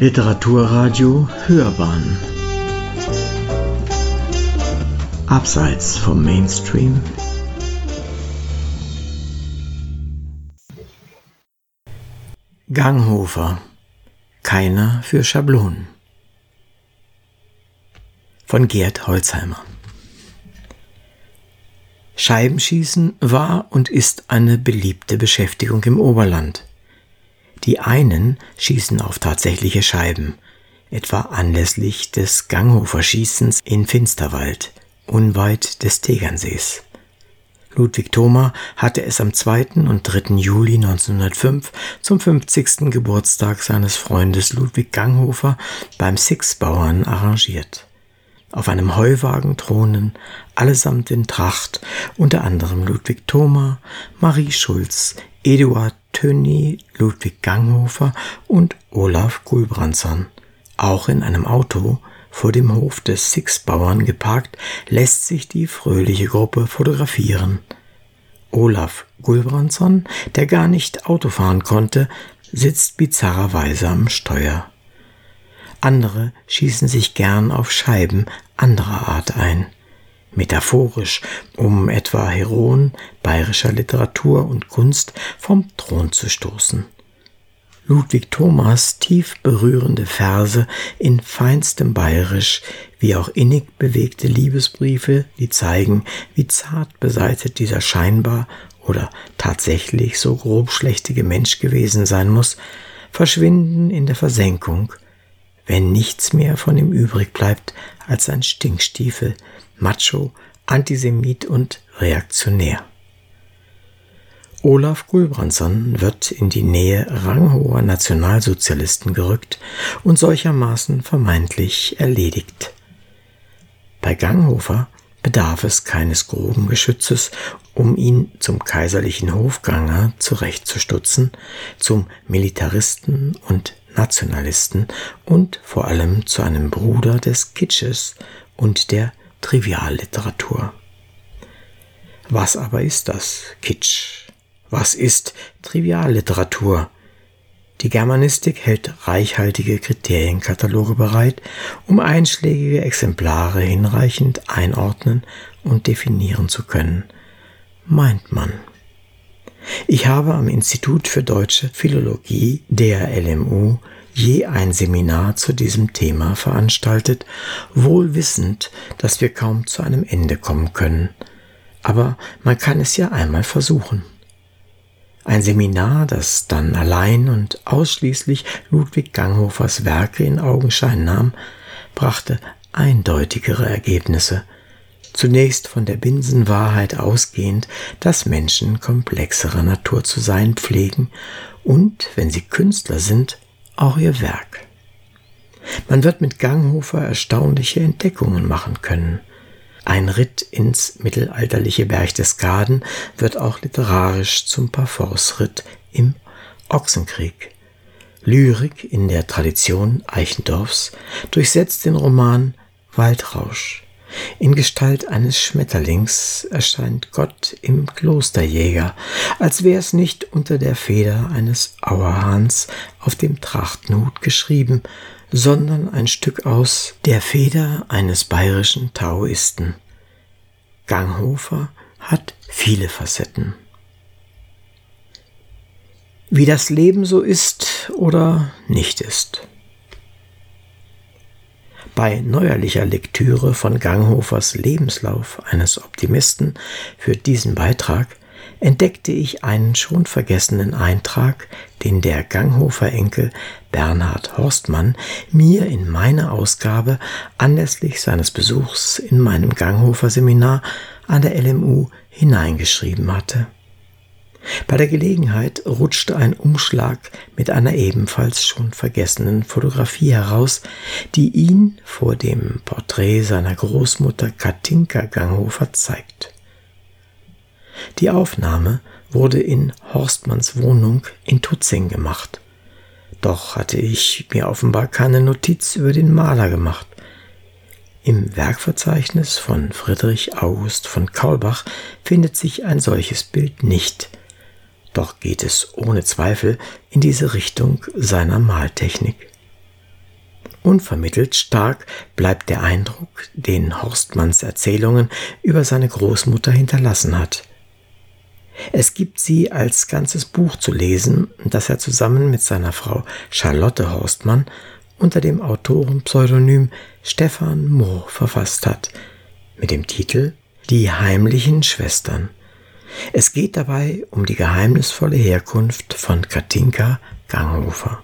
Literaturradio Hörbahn. Abseits vom Mainstream. Ganghofer. Keiner für Schablonen. Von Gerd Holzheimer. Scheibenschießen war und ist eine beliebte Beschäftigung im Oberland. Die einen schießen auf tatsächliche Scheiben, etwa anlässlich des Ganghofer-Schießens in Finsterwald, unweit des Tegernsees. Ludwig Thoma hatte es am 2. und 3. Juli 1905 zum 50. Geburtstag seines Freundes Ludwig Ganghofer beim Six-Bauern arrangiert. Auf einem Heuwagen thronen, allesamt in Tracht, unter anderem Ludwig Thoma, Marie Schulz, Eduard Tönny, Ludwig Ganghofer und Olaf Gulbrandsson. Auch in einem Auto vor dem Hof des Six-Bauern geparkt, lässt sich die fröhliche Gruppe fotografieren. Olaf Gulbrandsson, der gar nicht Auto fahren konnte, sitzt bizarrerweise am Steuer. Andere schießen sich gern auf Scheiben anderer Art ein metaphorisch, um etwa Heroen bayerischer Literatur und Kunst vom Thron zu stoßen. Ludwig Thomas tief berührende Verse in feinstem Bayerisch, wie auch innig bewegte Liebesbriefe, die zeigen, wie zart beseitet dieser scheinbar oder tatsächlich so grobschlächtige Mensch gewesen sein muss, verschwinden in der Versenkung, wenn nichts mehr von ihm übrig bleibt als ein Stinkstiefel, Macho, Antisemit und reaktionär. Olaf Gulbrandsson wird in die Nähe ranghoher Nationalsozialisten gerückt und solchermaßen vermeintlich erledigt. Bei Ganghofer bedarf es keines groben Geschützes, um ihn zum kaiserlichen Hofganger zurechtzustutzen, zum Militaristen und Nationalisten und vor allem zu einem Bruder des Kitsches und der Trivialliteratur. Was aber ist das Kitsch? Was ist Trivialliteratur? Die Germanistik hält reichhaltige Kriterienkataloge bereit, um einschlägige Exemplare hinreichend einordnen und definieren zu können, meint man. Ich habe am Institut für deutsche Philologie der LMU je ein Seminar zu diesem Thema veranstaltet, wohl wissend, dass wir kaum zu einem Ende kommen können. Aber man kann es ja einmal versuchen. Ein Seminar, das dann allein und ausschließlich Ludwig Ganghofers Werke in Augenschein nahm, brachte eindeutigere Ergebnisse. Zunächst von der Binsenwahrheit ausgehend, dass Menschen komplexerer Natur zu sein pflegen und, wenn sie Künstler sind, auch ihr Werk. Man wird mit Ganghofer erstaunliche Entdeckungen machen können. Ein Ritt ins mittelalterliche Berchtesgaden wird auch literarisch zum Parforce-Ritt im Ochsenkrieg. Lyrik in der Tradition Eichendorffs durchsetzt den Roman Waldrausch. In Gestalt eines Schmetterlings erscheint Gott im Klosterjäger, als wäre es nicht unter der Feder eines Auerhahns auf dem Trachtenhut geschrieben, sondern ein Stück aus der Feder eines bayerischen Taoisten. Ganghofer hat viele Facetten. Wie das Leben so ist oder nicht ist. Bei neuerlicher Lektüre von Ganghofers Lebenslauf eines Optimisten für diesen Beitrag entdeckte ich einen schon vergessenen Eintrag, den der Ganghofer Enkel Bernhard Horstmann mir in meine Ausgabe anlässlich seines Besuchs in meinem Ganghofer Seminar an der LMU hineingeschrieben hatte. Bei der Gelegenheit rutschte ein Umschlag mit einer ebenfalls schon vergessenen Fotografie heraus, die ihn vor dem Porträt seiner Großmutter Katinka Ganghofer zeigt. Die Aufnahme wurde in Horstmanns Wohnung in Tutzing gemacht. Doch hatte ich mir offenbar keine Notiz über den Maler gemacht. Im Werkverzeichnis von Friedrich August von Kaulbach findet sich ein solches Bild nicht – doch geht es ohne Zweifel in diese Richtung seiner Maltechnik. Unvermittelt stark bleibt der Eindruck, den Horstmanns Erzählungen über seine Großmutter hinterlassen hat. Es gibt sie als ganzes Buch zu lesen, das er zusammen mit seiner Frau Charlotte Horstmann unter dem Autorenpseudonym Stefan Mohr verfasst hat, mit dem Titel Die heimlichen Schwestern. Es geht dabei um die geheimnisvolle Herkunft von Katinka Ganghofer.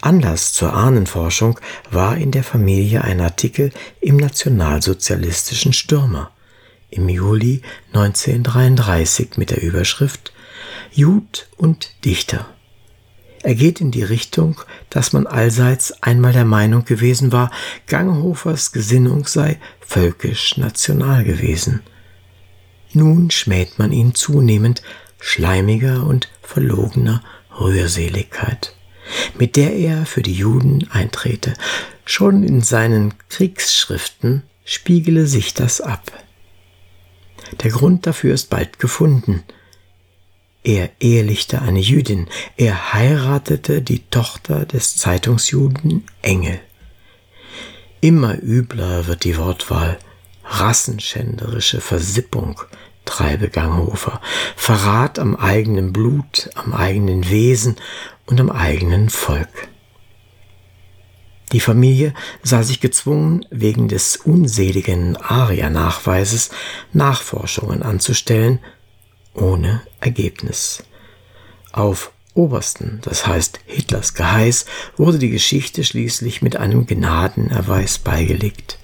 Anlass zur Ahnenforschung war in der Familie ein Artikel im nationalsozialistischen Stürmer im Juli 1933 mit der Überschrift Jud und Dichter. Er geht in die Richtung, dass man allseits einmal der Meinung gewesen war, Ganghofers Gesinnung sei völkisch-national gewesen. Nun schmäht man ihn zunehmend schleimiger und verlogener Rührseligkeit mit der er für die Juden eintrete. Schon in seinen Kriegsschriften spiegele sich das ab. Der Grund dafür ist bald gefunden. Er ehelichte eine Jüdin, er heiratete die Tochter des Zeitungsjuden Engel. Immer übler wird die Wortwahl, rassenschänderische Versippung, treibe Ganghofer, Verrat am eigenen Blut, am eigenen Wesen und am eigenen Volk. Die Familie sah sich gezwungen, wegen des unseligen Aria-Nachweises Nachforschungen anzustellen, ohne Ergebnis. Auf Obersten, das heißt Hitlers Geheiß, wurde die Geschichte schließlich mit einem Gnadenerweis beigelegt.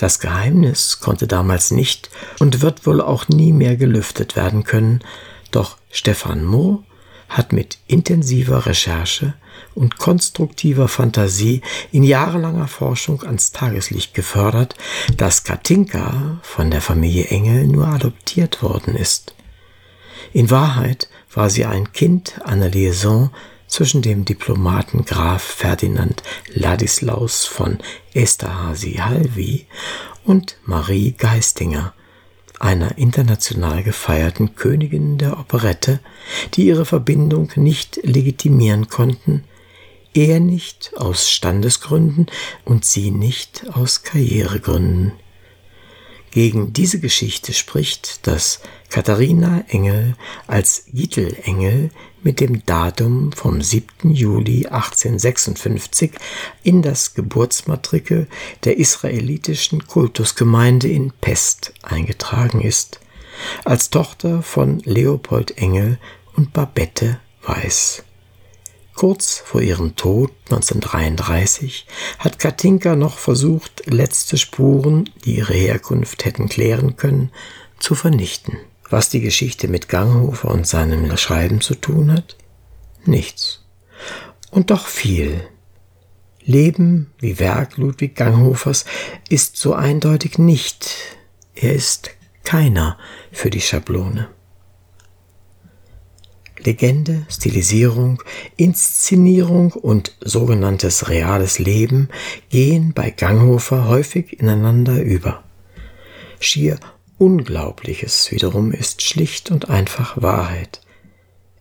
Das Geheimnis konnte damals nicht und wird wohl auch nie mehr gelüftet werden können, doch Stefan Mohr hat mit intensiver Recherche und konstruktiver Fantasie in jahrelanger Forschung ans Tageslicht gefördert, dass Katinka von der Familie Engel nur adoptiert worden ist. In Wahrheit war sie ein Kind einer Liaison zwischen dem Diplomaten Graf Ferdinand Ladislaus von Esterhazy-Halvy und Marie Geistinger, einer international gefeierten Königin der Operette, die ihre Verbindung nicht legitimieren konnten, er nicht aus Standesgründen und sie nicht aus Karrieregründen. Gegen diese Geschichte spricht, dass Katharina Engel als Gittel Engel mit dem Datum vom 7. Juli 1856 in das Geburtsmatrikel der israelitischen Kultusgemeinde in Pest eingetragen ist, als Tochter von Leopold Engel und Babette Weiß. Kurz vor ihrem Tod 1933 hat Katinka noch versucht, letzte Spuren, die ihre Herkunft hätten klären können, zu vernichten. Was die Geschichte mit Ganghofer und seinem Schreiben zu tun hat? Nichts. Und doch viel. Leben wie Werk Ludwig Ganghofers ist so eindeutig nicht. Er ist keiner für die Schablone. Legende, Stilisierung, Inszenierung und sogenanntes reales Leben gehen bei Ganghofer häufig ineinander über. Schier Unglaubliches wiederum ist schlicht und einfach Wahrheit.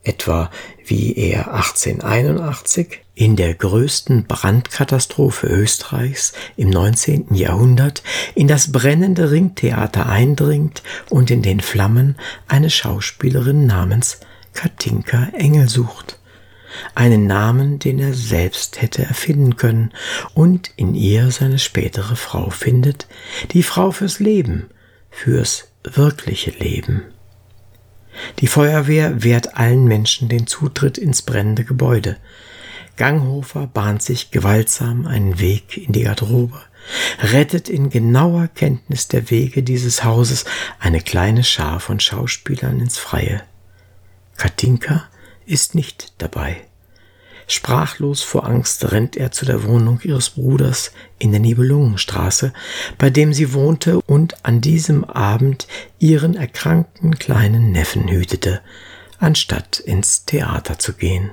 Etwa wie er 1881 in der größten Brandkatastrophe Österreichs im 19. Jahrhundert in das brennende Ringtheater eindringt und in den Flammen eine Schauspielerin namens Katinka Engel sucht. Einen Namen, den er selbst hätte erfinden können und in ihr seine spätere Frau findet, die Frau fürs Leben, fürs wirkliche Leben. Die Feuerwehr wehrt allen Menschen den Zutritt ins brennende Gebäude. Ganghofer bahnt sich gewaltsam einen Weg in die Garderobe, rettet in genauer Kenntnis der Wege dieses Hauses eine kleine Schar von Schauspielern ins Freie. Katinka ist nicht dabei. Sprachlos vor Angst rennt er zu der Wohnung ihres Bruders in der Nibelungenstraße, bei dem sie wohnte und an diesem Abend ihren erkrankten kleinen Neffen hütete, anstatt ins Theater zu gehen.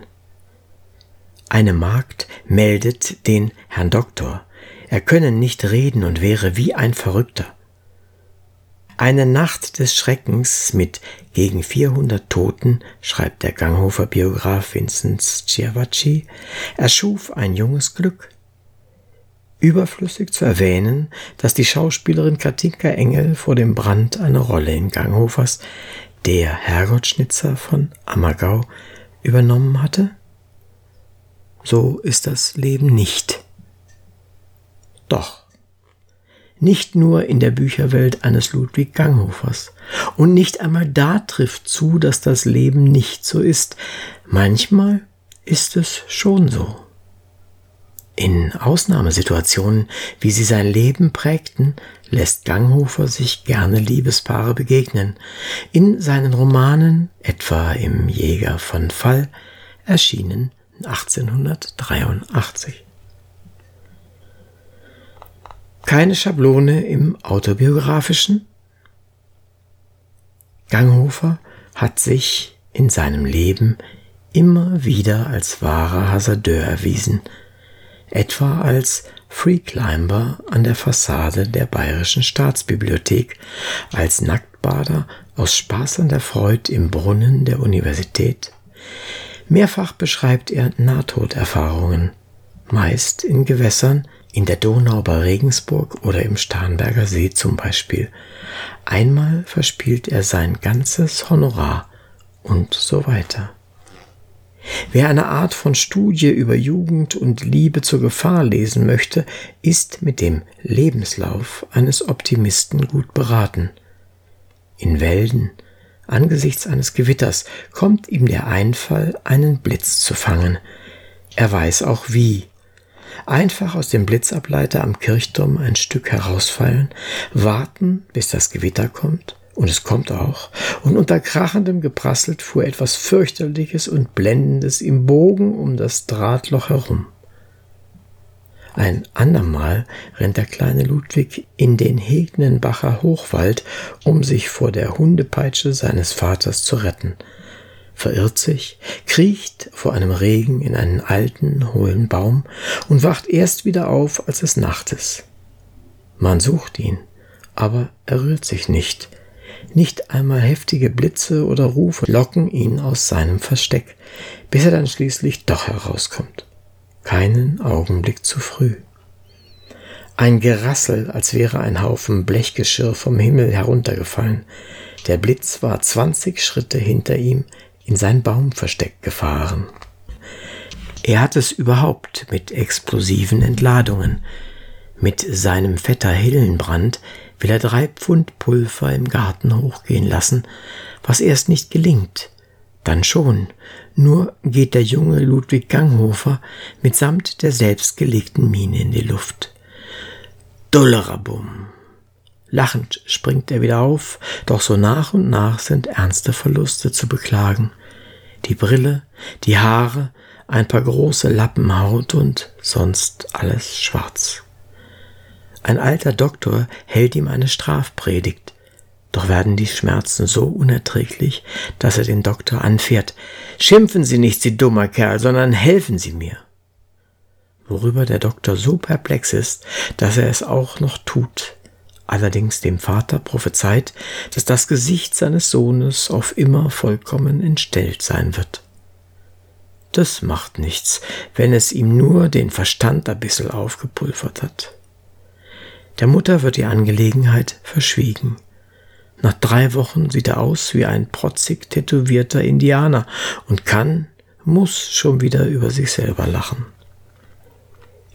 Eine Magd meldet den Herrn Doktor, er könne nicht reden und wäre wie ein Verrückter. Eine Nacht des Schreckens mit gegen 400 Toten, schreibt der Ganghofer Biograf Vinzenz Ciavacci, erschuf ein junges Glück. Überflüssig zu erwähnen, dass die Schauspielerin Katinka Engel vor dem Brand eine Rolle in Ganghofers Der Herrgottschnitzer von Ammergau übernommen hatte? So ist das Leben nicht. Doch nicht nur in der Bücherwelt eines Ludwig Ganghofers. Und nicht einmal da trifft zu, dass das Leben nicht so ist. Manchmal ist es schon so. In Ausnahmesituationen, wie sie sein Leben prägten, lässt Ganghofer sich gerne Liebespaare begegnen. In seinen Romanen, etwa im Jäger von Fall, erschienen 1883. Keine Schablone im autobiografischen. Ganghofer hat sich in seinem Leben immer wieder als wahrer Hasardeur erwiesen, etwa als Freeclimber an der Fassade der Bayerischen Staatsbibliothek, als Nacktbader aus Spaß an der Freud im Brunnen der Universität. Mehrfach beschreibt er Nahtoderfahrungen, meist in Gewässern, in der Donau bei Regensburg oder im Starnberger See zum Beispiel. Einmal verspielt er sein ganzes Honorar und so weiter. Wer eine Art von Studie über Jugend und Liebe zur Gefahr lesen möchte, ist mit dem Lebenslauf eines Optimisten gut beraten. In Wälden, angesichts eines Gewitters, kommt ihm der Einfall, einen Blitz zu fangen. Er weiß auch wie, einfach aus dem Blitzableiter am Kirchturm ein Stück herausfallen, warten, bis das Gewitter kommt, und es kommt auch, und unter krachendem Geprasselt fuhr etwas fürchterliches und blendendes im Bogen um das Drahtloch herum. Ein andermal rennt der kleine Ludwig in den Hegnenbacher Hochwald, um sich vor der Hundepeitsche seines Vaters zu retten verirrt sich, kriecht vor einem Regen in einen alten, hohlen Baum und wacht erst wieder auf, als es Nacht ist. Man sucht ihn, aber er rührt sich nicht. Nicht einmal heftige Blitze oder Rufe locken ihn aus seinem Versteck, bis er dann schließlich doch herauskommt. Keinen Augenblick zu früh. Ein Gerassel, als wäre ein Haufen Blechgeschirr vom Himmel heruntergefallen. Der Blitz war zwanzig Schritte hinter ihm, in sein Baumversteck gefahren. Er hat es überhaupt mit explosiven Entladungen. Mit seinem Vetter Hillenbrand will er drei Pfund Pulver im Garten hochgehen lassen, was erst nicht gelingt, dann schon, nur geht der junge Ludwig Ganghofer mitsamt der selbstgelegten Mine in die Luft. Dullerabum. Lachend springt er wieder auf, doch so nach und nach sind ernste Verluste zu beklagen. Die Brille, die Haare, ein paar große Lappen Haut und sonst alles schwarz. Ein alter Doktor hält ihm eine Strafpredigt, doch werden die Schmerzen so unerträglich, dass er den Doktor anfährt. Schimpfen Sie nicht, Sie dummer Kerl, sondern helfen Sie mir. Worüber der Doktor so perplex ist, dass er es auch noch tut allerdings dem Vater prophezeit, dass das Gesicht seines Sohnes auf immer vollkommen entstellt sein wird. Das macht nichts, wenn es ihm nur den Verstand ein bissel aufgepulvert hat. Der Mutter wird die Angelegenheit verschwiegen. Nach drei Wochen sieht er aus wie ein protzig tätowierter Indianer und kann, muss schon wieder über sich selber lachen.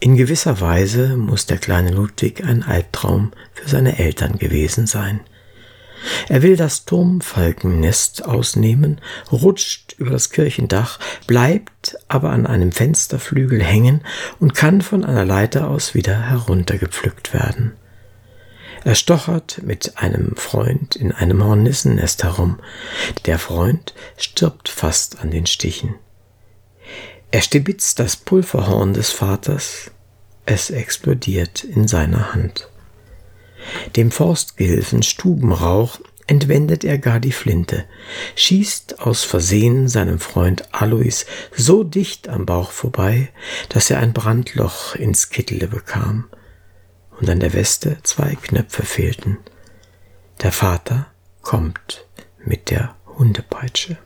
In gewisser Weise muss der kleine Ludwig ein Albtraum für seine Eltern gewesen sein. Er will das Turmfalkennest ausnehmen, rutscht über das Kirchendach, bleibt aber an einem Fensterflügel hängen und kann von einer Leiter aus wieder heruntergepflückt werden. Er stochert mit einem Freund in einem Hornissennest herum. Der Freund stirbt fast an den Stichen. Er stibitzt das Pulverhorn des Vaters, es explodiert in seiner Hand. Dem Forstgehilfen Stubenrauch entwendet er gar die Flinte, schießt aus Versehen seinem Freund Alois so dicht am Bauch vorbei, dass er ein Brandloch ins Kittele bekam und an der Weste zwei Knöpfe fehlten. Der Vater kommt mit der Hundepeitsche.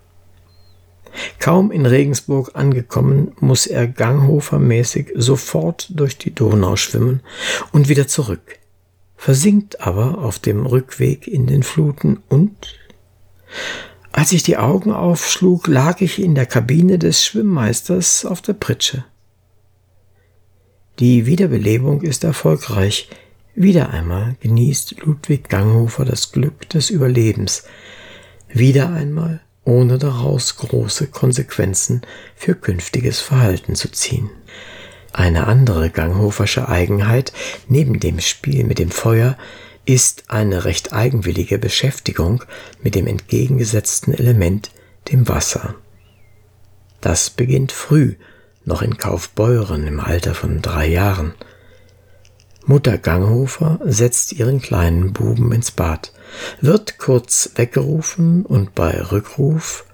Kaum in Regensburg angekommen, muss er Ganghofer-mäßig sofort durch die Donau schwimmen und wieder zurück, versinkt aber auf dem Rückweg in den Fluten und als ich die Augen aufschlug, lag ich in der Kabine des Schwimmmeisters auf der Pritsche. Die Wiederbelebung ist erfolgreich. Wieder einmal genießt Ludwig Ganghofer das Glück des Überlebens. Wieder einmal ohne daraus große Konsequenzen für künftiges Verhalten zu ziehen. Eine andere Ganghofersche Eigenheit neben dem Spiel mit dem Feuer ist eine recht eigenwillige Beschäftigung mit dem entgegengesetzten Element, dem Wasser. Das beginnt früh, noch in Kaufbeuren im Alter von drei Jahren. Mutter Ganghofer setzt ihren kleinen Buben ins Bad, wird kurz weggerufen und bei Rückruf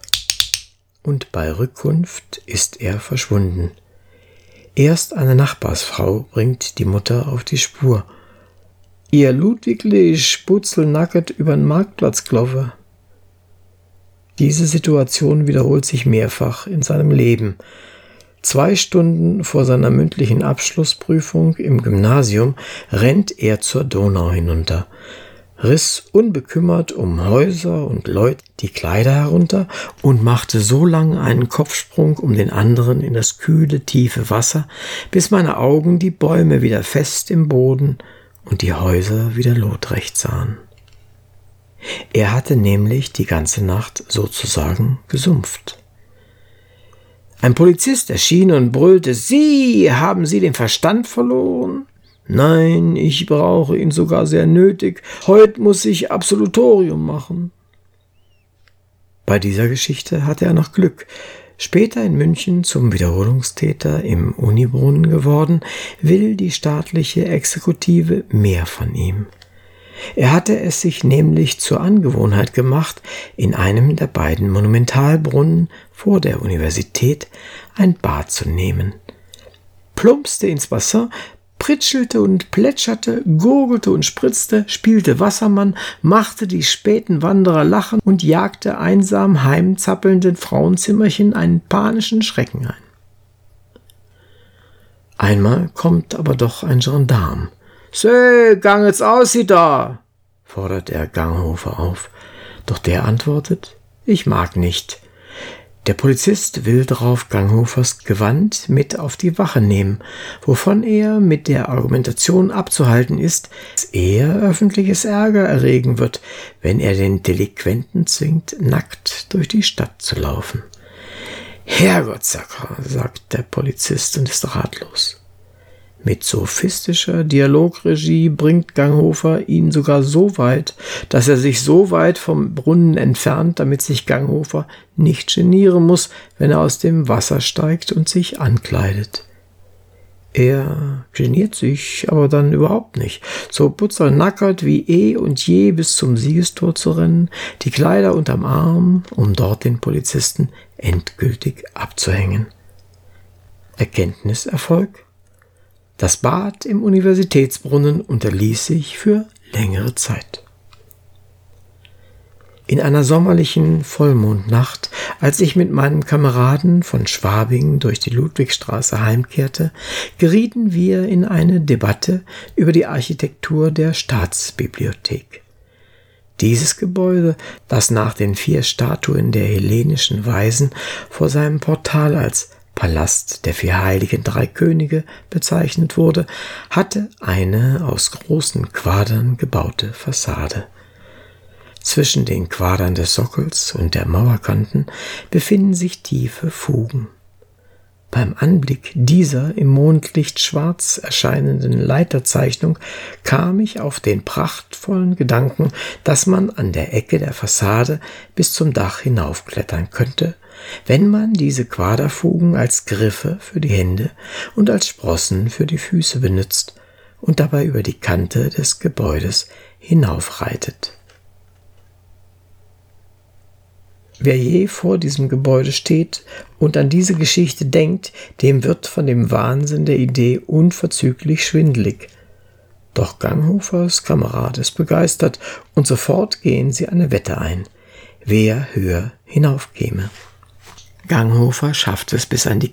und bei Rückkunft ist er verschwunden. Erst eine Nachbarsfrau bringt die Mutter auf die Spur. Ihr Ludwigli sputzelnacket übern Marktplatz gelaufen. Diese Situation wiederholt sich mehrfach in seinem Leben. Zwei Stunden vor seiner mündlichen Abschlussprüfung im Gymnasium rennt er zur Donau hinunter, riss unbekümmert um Häuser und Leute die Kleider herunter und machte so lang einen Kopfsprung um den anderen in das kühle, tiefe Wasser, bis meine Augen die Bäume wieder fest im Boden und die Häuser wieder lotrecht sahen. Er hatte nämlich die ganze Nacht sozusagen gesumpft. Ein Polizist erschien und brüllte Sie, haben Sie den Verstand verloren? Nein, ich brauche ihn sogar sehr nötig. Heute muss ich Absolutorium machen. Bei dieser Geschichte hatte er noch Glück. Später in München zum Wiederholungstäter im Unibrunnen geworden, will die staatliche Exekutive mehr von ihm. Er hatte es sich nämlich zur Angewohnheit gemacht, in einem der beiden Monumentalbrunnen vor der Universität ein Bad zu nehmen. Plumpste ins Wasser, pritschelte und plätscherte, gurgelte und spritzte, spielte Wassermann, machte die späten Wanderer lachen und jagte einsam heimzappelnden Frauenzimmerchen einen panischen Schrecken ein. Einmal kommt aber doch ein Gendarm, Seh, gang jetzt aus, sie da, fordert er Ganghofer auf. Doch der antwortet, ich mag nicht. Der Polizist will darauf Ganghofers Gewand mit auf die Wache nehmen, wovon er mit der Argumentation abzuhalten ist, dass er öffentliches Ärger erregen wird, wenn er den Delinquenten zwingt, nackt durch die Stadt zu laufen. Herrgott, sagt der Polizist und ist ratlos. Mit sophistischer Dialogregie bringt Ganghofer ihn sogar so weit, dass er sich so weit vom Brunnen entfernt, damit sich Ganghofer nicht genieren muss, wenn er aus dem Wasser steigt und sich ankleidet. Er geniert sich aber dann überhaupt nicht. So putzelnackert wie eh und je bis zum Siegestor zu rennen, die Kleider unterm Arm, um dort den Polizisten endgültig abzuhängen. Erkenntniserfolg? Das Bad im Universitätsbrunnen unterließ sich für längere Zeit. In einer sommerlichen Vollmondnacht, als ich mit meinem Kameraden von Schwabing durch die Ludwigstraße heimkehrte, gerieten wir in eine Debatte über die Architektur der Staatsbibliothek. Dieses Gebäude, das nach den vier Statuen der hellenischen Weisen vor seinem Portal als Palast der vier heiligen drei Könige bezeichnet wurde, hatte eine aus großen Quadern gebaute Fassade. Zwischen den Quadern des Sockels und der Mauerkanten befinden sich tiefe Fugen. Beim Anblick dieser im Mondlicht schwarz erscheinenden Leiterzeichnung kam ich auf den prachtvollen Gedanken, dass man an der Ecke der Fassade bis zum Dach hinaufklettern könnte wenn man diese Quaderfugen als Griffe für die Hände und als Sprossen für die Füße benutzt und dabei über die Kante des Gebäudes hinaufreitet. Wer je vor diesem Gebäude steht und an diese Geschichte denkt, dem wird von dem Wahnsinn der Idee unverzüglich schwindelig. Doch Ganghofers Kamerad ist begeistert und sofort gehen sie eine Wette ein, wer höher hinaufkäme. Ganghofer schafft es bis an die